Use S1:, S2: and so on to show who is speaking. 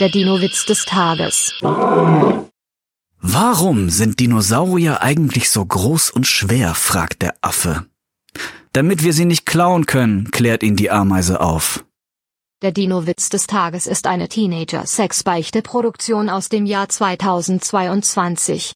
S1: Der Dino-Witz des Tages.
S2: Warum sind Dinosaurier eigentlich so groß und schwer? fragt der Affe. Damit wir sie nicht klauen können, klärt ihn die Ameise auf.
S1: Der Dino-Witz des Tages ist eine Teenager-Sexbeichte-Produktion aus dem Jahr 2022.